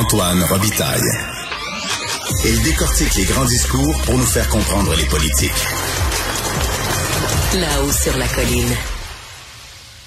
Antoine Robitaille. Il décortique les grands discours pour nous faire comprendre les politiques. Là-haut sur la colline.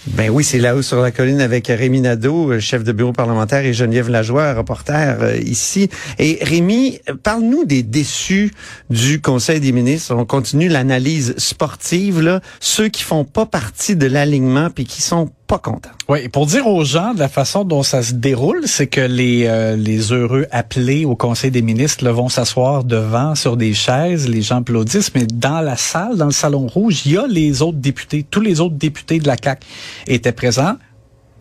Ben oui, c'est là-haut sur la colline avec Rémi Nadeau, euh, chef de bureau parlementaire, et Geneviève Lajoie, reporter euh, ici. Et Rémi, parle-nous des déçus du Conseil des ministres. On continue l'analyse sportive, là. Ceux qui font pas partie de l'alignement puis qui sont pas contents. Oui, pour dire aux gens de la façon dont ça se déroule, c'est que les, euh, les heureux appelés au Conseil des ministres là, vont s'asseoir devant sur des chaises, les gens applaudissent, mais dans la salle, dans le salon rouge, il y a les autres députés, tous les autres députés de la CAC étaient présents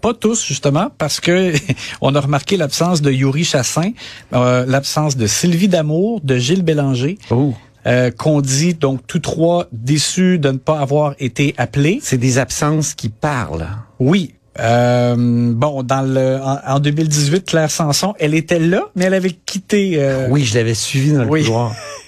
pas tous justement parce que on a remarqué l'absence de Yuri Chassin, euh, l'absence de Sylvie Damour, de Gilles Bélanger. Oh. Euh, qu'on dit donc tous trois déçus de ne pas avoir été appelés. C'est des absences qui parlent. Oui. Euh, bon, dans le en, 2018, Claire Sanson, elle était là, mais elle avait quitté. Euh, oui, je l'avais suivi dans le oui. couloir.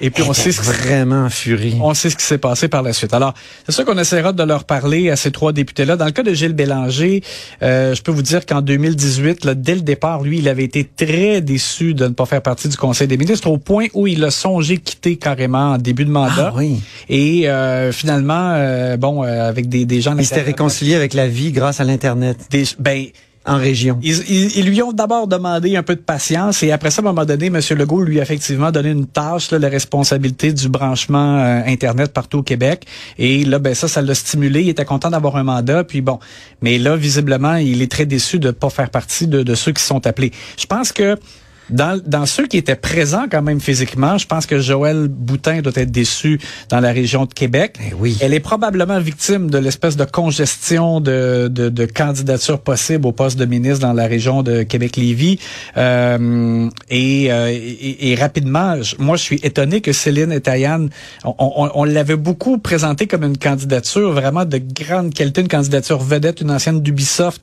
Et puis on sait ce vraiment furie. On sait ce qui s'est passé par la suite. Alors, c'est sûr qu'on essaiera de leur parler à ces trois députés-là. Dans le cas de Gilles Bélanger, euh, je peux vous dire qu'en 2018, là, dès le départ, lui, il avait été très déçu de ne pas faire partie du Conseil des ministres, au point où il a songé quitter carrément en début de mandat. Ah, oui. Et euh, finalement, euh, bon, euh, avec des, des gens... Il s'était réconcilié avec la vie grâce à l'Internet. Des, ben, en région. Ils, lui ont d'abord demandé un peu de patience et après ça, à un moment donné, M. Legault lui a effectivement donné une tâche, là, la responsabilité du branchement euh, Internet partout au Québec. Et là, ben ça, ça l'a stimulé. Il était content d'avoir un mandat. Puis bon, mais là, visiblement, il est très déçu de ne pas faire partie de, de ceux qui sont appelés. Je pense que dans, dans ceux qui étaient présents quand même physiquement, je pense que Joël Boutin doit être déçu dans la région de Québec. Eh oui. Elle est probablement victime de l'espèce de congestion de, de, de candidatures possibles au poste de ministre dans la région de Québec-Lévis. Euh, et, euh, et, et, rapidement, moi, je suis étonné que Céline et Tayan, on, on, on l'avait beaucoup présenté comme une candidature vraiment de grande qualité, une candidature vedette, une ancienne d'Ubisoft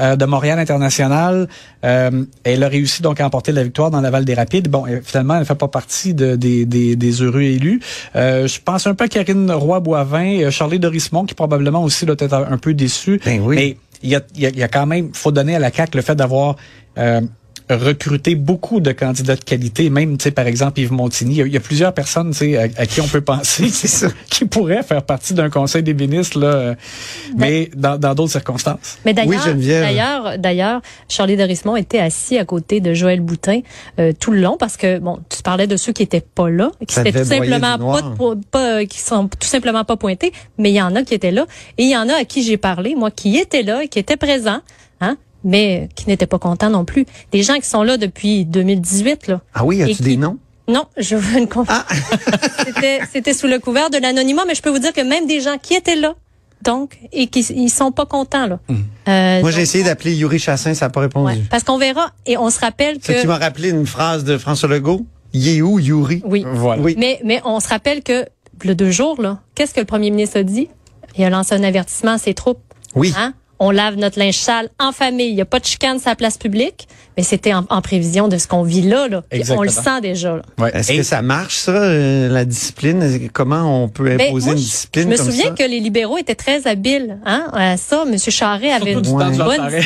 euh, de Montréal International. Euh, elle a réussi donc à emporter la victoire dans la Val des Rapides. Bon, finalement, elle ne fait pas partie de, des, des, des, heureux élus. Euh, je pense un peu à Karine Roy-Boivin, euh, Charlie Dorismont, qui probablement aussi doit être un peu déçu. Ben oui. Mais il y a, y, a, y a quand même, faut donner à la CAQ le fait d'avoir euh, recruter beaucoup de candidats de qualité, même, tu sais, par exemple, Yves Montigny. Il y a, il y a plusieurs personnes, tu sais, à, à, qui on peut penser qui pourraient faire partie d'un conseil des ministres, là, mais dans d'autres circonstances. Mais d'ailleurs, oui, d'ailleurs, d'ailleurs, Charlie Dorismont était assis à côté de Joël Boutin euh, tout le long parce que, bon, tu parlais de ceux qui étaient pas là, qui Ça étaient tout simplement pas, pas, qui sont tout simplement pas pointés, mais il y en a qui étaient là. Et il y en a à qui j'ai parlé, moi, qui étaient là et qui étaient présents, hein, mais qui n'étaient pas contents non plus. Des gens qui sont là depuis 2018, là. Ah oui, as-tu qui- des noms? Non, je veux une conf... Ah! c'était, c'était sous le couvert de l'anonymat, mais je peux vous dire que même des gens qui étaient là, donc, et qui ils sont pas contents, là. Euh, Moi, j'ai essayé d'appeler Yuri Chassin, ça n'a pas répondu. ouais, parce qu'on verra, et on se rappelle que... qui m'a rappelé une phrase de François Legault. Il est où, Yuri? Oui. Voilà. Oui. Mais, mais on se rappelle que le deux jours, là, qu'est-ce que le premier ministre a dit? Il a lancé un avertissement à ses troupes. Oui. Hein? On lave notre linge sale en famille. Il n'y a pas de chicane sur la place publique, mais c'était en, en prévision de ce qu'on vit là. là. Puis On le sent déjà. Ouais. Est-ce que ça marche, ça, euh, la discipline? Comment on peut Ben, imposer moi, une discipline je me comme souviens ça? que les libéraux étaient très habiles hein, à ça. M. Charret avait Surtout du une temps de bonne... l'appareil.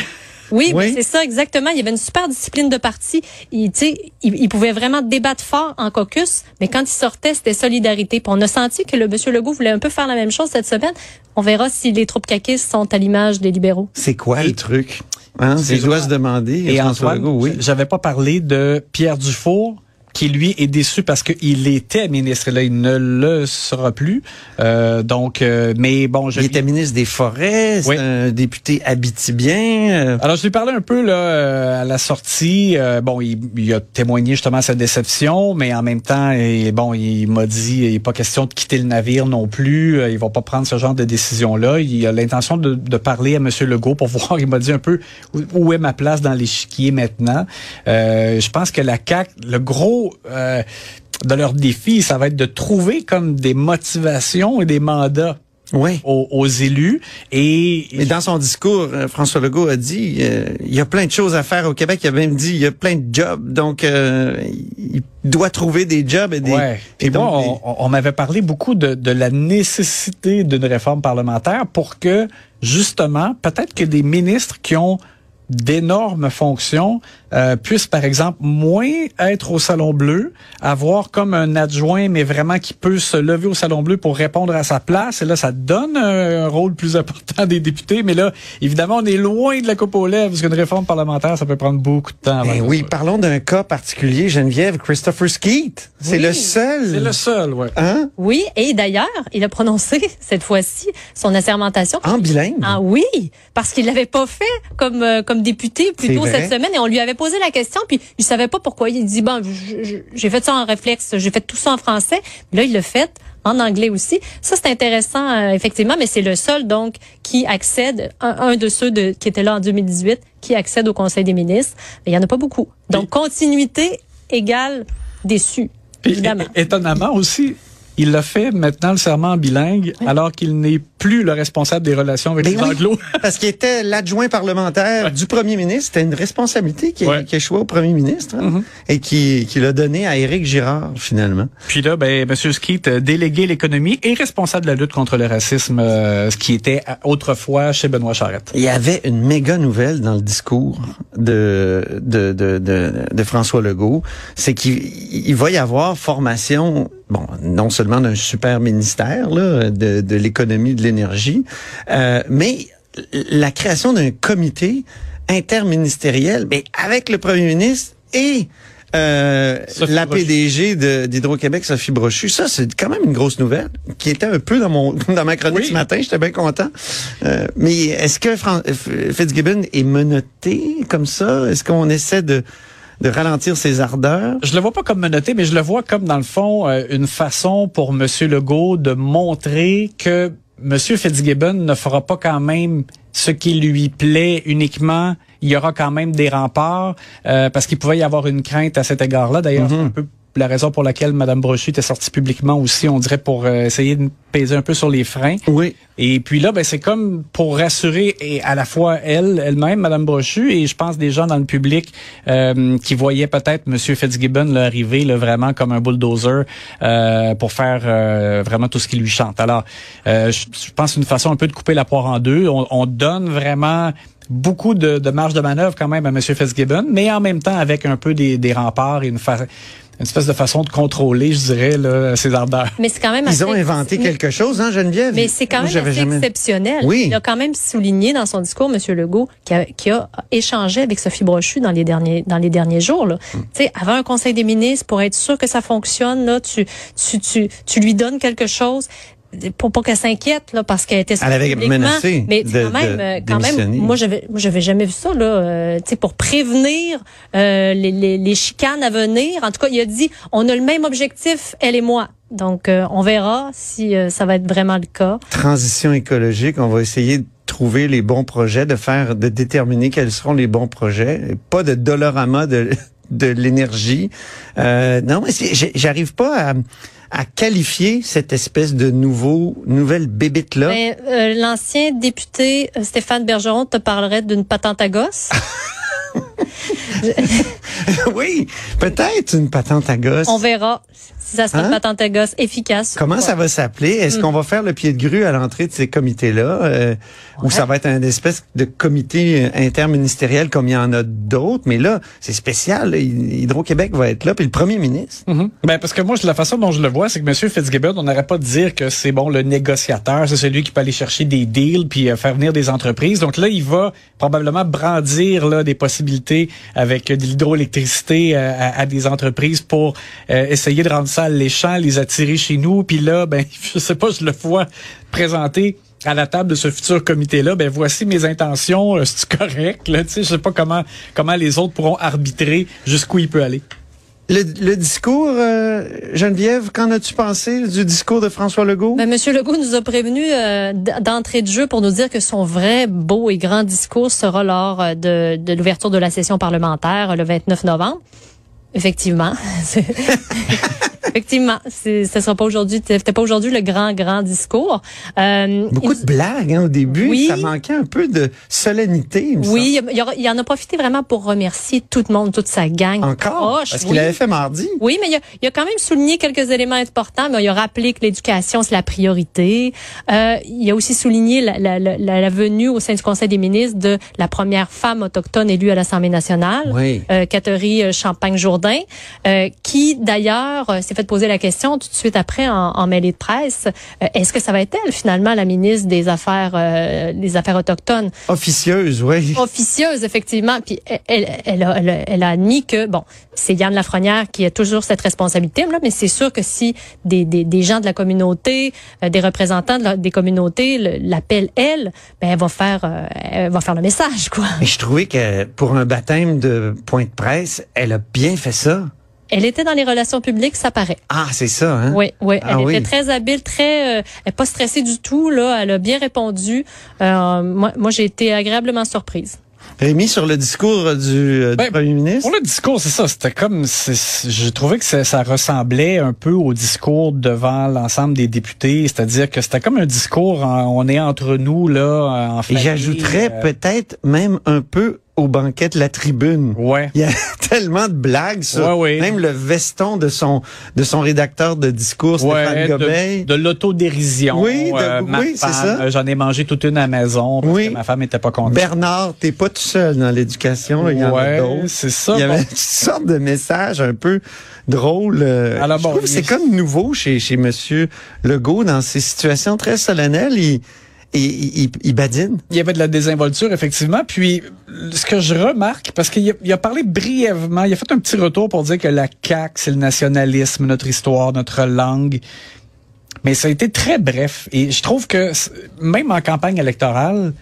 Oui, Oui. mais c'est ça exactement. Il y avait une super discipline de parti. Il, tu sais, il, il pouvait vraiment débattre fort en caucus, mais quand il sortait, c'était solidarité. Puis on a senti que le monsieur Legault voulait un peu faire la même chose cette semaine. On verra si les troupes caquistes sont à l'image des libéraux. C'est quoi le truc? Hein? C'est Je dois se demander. Et François Antoine, Legault, oui. j'avais pas parlé de Pierre Dufour qui lui est déçu parce qu'il était ministre là il ne le sera plus. Euh, donc, euh, mais bon, je Il était ministre des Forêts, Oui. un député habitibien. euh, Alors, je lui parlais un peu là euh, à la sortie. Euh, bon, il, il a témoigné justement sa déception, mais en même temps, et, bon, il m'a dit il n'est pas question de quitter le navire non plus. Euh, Il va pas prendre ce genre de décision-là. Il a l'intention de, de parler à M. Legault pour voir. Il m'a dit un peu où, où est ma place dans l'échiquier maintenant. Euh, je pense que la CAC, le gros euh, de leur défi, ça va être de trouver comme des motivations et des mandats Oui. aux, aux élus. Et, Mais dans son discours, euh, François Legault a dit euh, il y a plein de choses à faire au Québec. Il a même dit il y a plein de jobs. Donc, euh, il doit trouver des jobs et des. Ouais. et donc, on, on- on m'avait parlé beaucoup de, de la nécessité d'une réforme parlementaire pour que, justement, peut-être que des ministres qui ont d'énormes fonctions euh, puisse, par exemple, moins être au Salon Bleu, avoir comme un adjoint, mais vraiment qui peut se lever au Salon Bleu pour répondre à sa place. Et là, ça donne un, rôle plus important des députés. Mais là, évidemment, on est loin de la coupe aux lèvres, parce qu'une réforme parlementaire, ça peut prendre beaucoup de temps. Ben oui, parlons d'un cas particulier, Geneviève, Christopher Skeet. C'est le seul. C'est le seul, oui. Hein? Oui, et d'ailleurs, il a prononcé cette fois-ci son assermentation. En bilingue? Ah oui, parce qu'il l'avait pas fait comme euh, comme député plus tôt cette semaine et on lui avait posé la question, puis il savait pas pourquoi. Il dit, bon, j'ai fait ça en réflexe, j'ai fait tout ça en français. Là, il l'a fait en anglais aussi. Ça, c'est intéressant, euh, effectivement, mais c'est le seul, donc, qui accède, un, de ceux de, qui était là en 2018, qui accède au Conseil des ministres. Mais il y en a pas beaucoup. Donc, continuité égale déçu, évidemment. étonnamment aussi, il l'a fait maintenant le serment bilingue, alors qu'il n'est plus le responsable des relations avec ben les Anglo. parce qu'il était l'adjoint parlementaire du premier ministre. C'était une responsabilité qui, ouais. qui au premier ministre hein, mm-hmm. et qui, qui l'a donné à Éric Girard, finalement. Puis là, ben, M. Skeet, délégué l'économie et responsable de la lutte contre le racisme, euh, ce qui était autrefois chez Benoît Charette. Il y avait une méga nouvelle dans le discours de, de, de, de, de François Legault. C'est qu'il va y avoir formation bon, non seulement d'un super ministère là, de, de l'économie de l'énergie, euh, mais la création d'un comité interministériel, mais avec le premier ministre et euh, la PDG d'Hydro-Québec, Sophie Brochu, ça c'est quand même une grosse nouvelle qui était un peu dans mon dans ma chronique ce matin. J'étais bien content. Euh, mais est-ce que Fitzgibbon est menotté comme ça? Est-ce qu'on essaie de de ralentir ses ardeurs? Je le vois pas comme menotté, mais je le vois comme dans le fond euh, une façon pour Monsieur Legault de montrer que Monsieur Fitzgibbon ne fera pas quand même ce qui lui plaît uniquement. Il y aura quand même des remparts euh, parce qu'il pouvait y avoir une crainte à cet égard-là. D'ailleurs, mm-hmm. un peu la raison pour laquelle Mme Brochu était sortie publiquement aussi, on dirait pour euh, essayer de peser un peu sur les freins. Oui. Et puis là, ben c'est comme pour rassurer et à la fois elle, elle-même, Mme Brochu, et je pense des gens dans le public euh, qui voyaient peut-être M. Fitzgibbon arriver là, vraiment comme un bulldozer euh, pour faire vraiment tout ce qui lui chante. Alors, je, pense une façon un peu de couper la poire en deux. On, on donne vraiment beaucoup de, de, marge de manœuvre quand même à M. Fitzgibbon, mais en même temps avec un peu des, des remparts et une, une espèce de façon de contrôler, je dirais, là, ces ardeurs. Mais c'est quand même Ils ont inventé quelque chose, hein, Geneviève? Mais c'est quand même assez exceptionnel. Oui. Il a quand même souligné dans son discours, M. Legault, qui a, qui a échangé avec Sophie Brochu dans les derniers, dans les derniers jours. Là. Hmm. Tu sais, avant un conseil des ministres, pour être sûr que ça fonctionne, là, tu, tu, tu, tu lui donnes quelque chose pour pas qu'elle s'inquiète là parce qu'elle était elle avait menacé mais quand même euh, quand même moi j'avais moi j'avais jamais vu ça là euh, tu sais pour prévenir euh, les, les, les, chicanes à venir. En tout cas il a dit on a le même objectif elle et moi. Donc euh, on verra si ça va être vraiment le cas. Transition écologique on va essayer de trouver les bons projets de faire de déterminer quels seront les bons projets. Pas de dolorama de de l'énergie. Non mais j'arrive pas à à qualifier cette espèce de nouveau nouvelle bébite là ben, euh, L'ancien député euh, Stéphane Bergeron te parlerait d'une patente à gosse. oui, peut-être une patente à gosse. On verra si ça sera une hein? patente à gosse efficace. Comment ça va s'appeler? Est-ce hmm. qu'on va faire le pied de grue à l'entrée de ces comités-là? Euh, Ou ça va être un espèce de comité interministériel comme il y en a d'autres? Mais là, c'est spécial. Hydro-Québec va être là, puis le premier ministre. Mm-hmm. ben, parce que moi, la façon dont je le vois, c'est que M. Fitzgibbon, on n'aurait pas de dire que c'est bon le négociateur, c'est celui qui peut aller chercher des deals puis euh, faire venir des entreprises. Donc là, il va probablement brandir là des possibilités avec de l'hydroélectricité euh, à, à, des entreprises pour euh, essayer de rendre ça alléchant, les attirer chez nous. Puis là, ben, je sais pas, je le vois présenter à la table de ce futur comité-là, ben voici mes intentions, euh, c'est correct, là, je sais pas comment comment les autres pourront arbitrer jusqu'où il peut aller. Le, discours, euh, Geneviève, qu'en as-tu pensé du discours de François Legault? Ben, Monsieur Legault nous a prévenu euh, d'entrée de jeu pour nous dire que son vrai beau et grand discours sera lors euh, de, de l'ouverture de la session parlementaire le 29 novembre. Effectivement. Effectivement, c'est- ce sera pas aujourd'hui, c'était pas aujourd'hui le grand, grand discours. Euh, Beaucoup il- de blagues hein, au début. Oui. Ça manquait un peu de solennité. il. Oui, il, il en a profité vraiment pour remercier tout le monde, toute sa gang. Encore? proche, Parce oui. qu'il avait fait mardi. Oui, mais il a, il a quand même souligné quelques éléments importants. Mais il a rappelé que l'éducation, c'est la priorité. Euh, il a aussi souligné la, la, la, la venue au sein du Conseil des ministres de la première femme autochtone élue à l'Assemblée nationale, Oui. euh, Catherine euh, Champagne-Jourdain, euh, qui d'ailleurs euh, s'est fait poser la question tout de suite après en, en mêlée de presse. euh, Est-ce que ça va être elle finalement la ministre des Affaires, euh, des Affaires autochtones? Officieuse, oui. officieuse, effectivement. Puis elle, elle, elle a, elle a- elle a admis que, bon, c'est Yann Lafrenière qui a toujours cette responsabilité, là, mais c'est sûr que si des, des, des gens de la communauté, euh, des représentants de la- des communautés le- l'appellent elle, ben elle va faire, elle va faire le message, quoi. Mais je trouvais que pour un baptême de point de presse, elle a bien fait ça. Elle était dans les relations publiques, ça paraît. Ah, c'est ça, hein? Oui, oui, Ah elle oui. était très habile, très, euh, elle est pas stressée du tout là. Elle a bien répondu. Euh, moi, moi j'ai été agréablement surprise. Rémi, sur le discours du, euh, du Ben, premier ministre? Pour le discours, c'est ça. C'était comme, c'est- j'ai trouvé que ça, ça ressemblait un peu au discours devant l'ensemble des députés. C'est-à-dire que c'était comme un discours, en- on est entre nous là, en Et famille, j'ajouterais euh, peut-être même un peu au banquet de la tribune. Ouais. Il y a tellement de blagues sur Ouais, ouais. même le veston de son de son rédacteur de discours, Stéphane Gobeil. de, de l'autodérision. Oui, de- Euh, oui, c'est ça. euh, J'en ai mangé toute une à la maison parce Oui. que ma femme était pas contente. Bernard, t'es pas tout seul dans l'éducation, il y en a Ouais, d'autres. c'est ça. Il y avait bon. toutes sortes de messages un peu drôles. euh, Alors je bon, trouve que c'est il- comme nouveau chez chez Monsieur Legault dans ces situations très solennelles. Il il, il, badine. Il y avait de la désinvolture, effectivement. Puis, ce que je remarque, parce qu'il a, il a parlé brièvement, il a fait un petit retour pour dire que la CAQ, c'est le nationalisme, notre histoire, notre langue. Mais ça a été très bref. Et je trouve que, même en campagne électorale,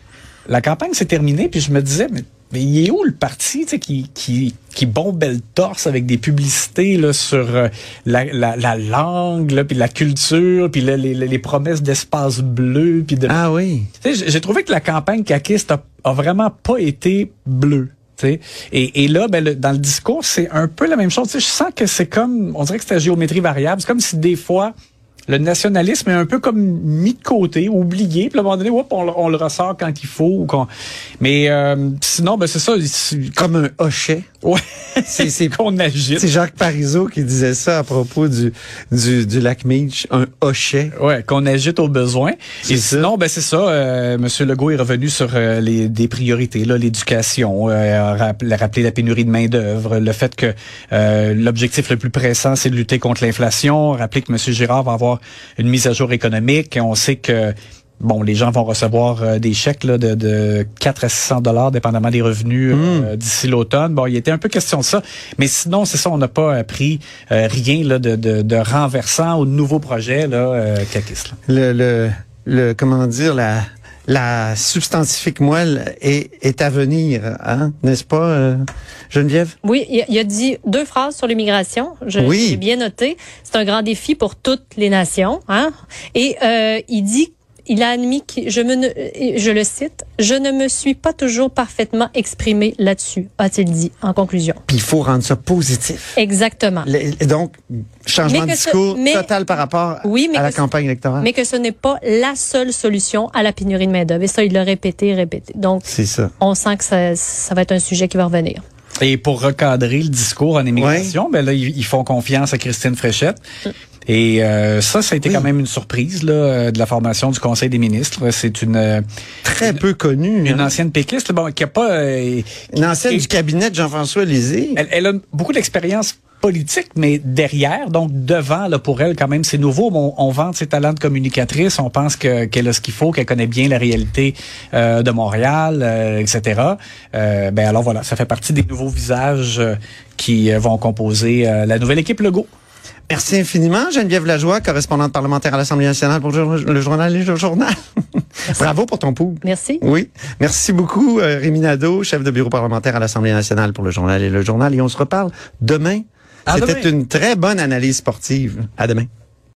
la campagne s'est terminée, puis je me disais, mais, mais il est où le parti qui, qui, qui bombait le torse avec des publicités là, sur euh, la, la, la langue, là, puis la culture, puis là, les, les, promesses d'espace bleu, puis de Ah oui. tu sais, j'ai- trouvé que la campagne caquiste a, a vraiment pas été bleue. tu sais. Et, et là, ben, le- dans le discours, c'est un peu la même chose. Tu sais, Je sens que c'est comme, on dirait que c'est la géométrie variable. C'est comme si des fois, le nationalisme est un peu comme mis de côté, oublié. Puis à un moment donné, hop, on, le- on le ressort quand il faut. Ou qu'on- Mais euh, sinon, ben, c'est ça. c'est- Comme un hochet. Ouais. C'est c'est qu'on agite. c'est Jacques Parizeau qui disait ça à propos du du, du lac Meach, un hochet. Ouais, qu'on agite au besoin. Et ça. sinon, ben c'est ça. Euh, Monsieur Legault est revenu sur euh, les des priorités, là, l'éducation, euh, a rappelé, rappelé la pénurie de main d'œuvre, le fait que euh, l'objectif le plus pressant, c'est de lutter contre l'inflation. Rappeler que Monsieur Girard va avoir une mise à jour économique. Et on sait que Bon, les gens vont recevoir euh, des chèques là, de, de 4 à 600 dollars, dépendamment des revenus, euh, d'ici l'automne. Bon, il était un peu question de ça. Mais sinon, c'est ça, on n'a pas appris euh, rien là, de, de, de renversant au nouveau projet là, euh, là. Le le le comment dire la la substantifique moelle est, est à venir, hein, n'est-ce pas, euh, Geneviève? Oui, il a, il a dit deux phrases sur l'immigration. Je Oui. l'ai bien noté. C'est un grand défi pour toutes les nations. Hein? Et euh, il dit, il a admis que je me, ne- je le cite, je ne me suis pas toujours parfaitement exprimé là-dessus, a-t-il dit en conclusion. Puis il faut rendre ça positif. Exactement. Le- donc, changement de ce- discours mais- total par rapport Oui, mais à la campagne électorale. Mais que ce n'est pas la seule solution à la pénurie de main-d'œuvre. Et ça, il l'a répété, répété. Donc, C'est ça. on sent que ça, ça va être un sujet qui va revenir. Et pour recadrer le discours en immigration, ben là, ils, ils font confiance à Christine Fréchette. Et euh, ça, ça a été Oui. quand même une surprise là, euh, de la formation du Conseil des ministres. C'est une, euh, Très peu connu. une hein. ancienne péquiste, bon, qui a pas... euh, Une ancienne du cabinet de Jean-François Lisée. elle, elle a beaucoup d'expérience politique, mais derrière, donc devant, là, pour elle, quand même, c'est nouveau. On, on vante ses talents de communicatrice, on pense que- qu'elle a ce qu'il faut, qu'elle connaît bien la réalité euh, de Montréal, euh, etc. Euh, ben alors voilà, ça fait partie des nouveaux visages euh, qui vont composer euh, la nouvelle équipe Legault. Merci infiniment, Geneviève Lajoie, correspondante parlementaire à l'Assemblée nationale pour le journal et le journal. Bravo pour ton pouls. Merci. Oui. Merci beaucoup, euh, Rémi Nadeau, chef de bureau parlementaire à l'Assemblée nationale pour le journal et le journal. Et on se reparle demain. À C'était demain. une très bonne analyse sportive. À demain.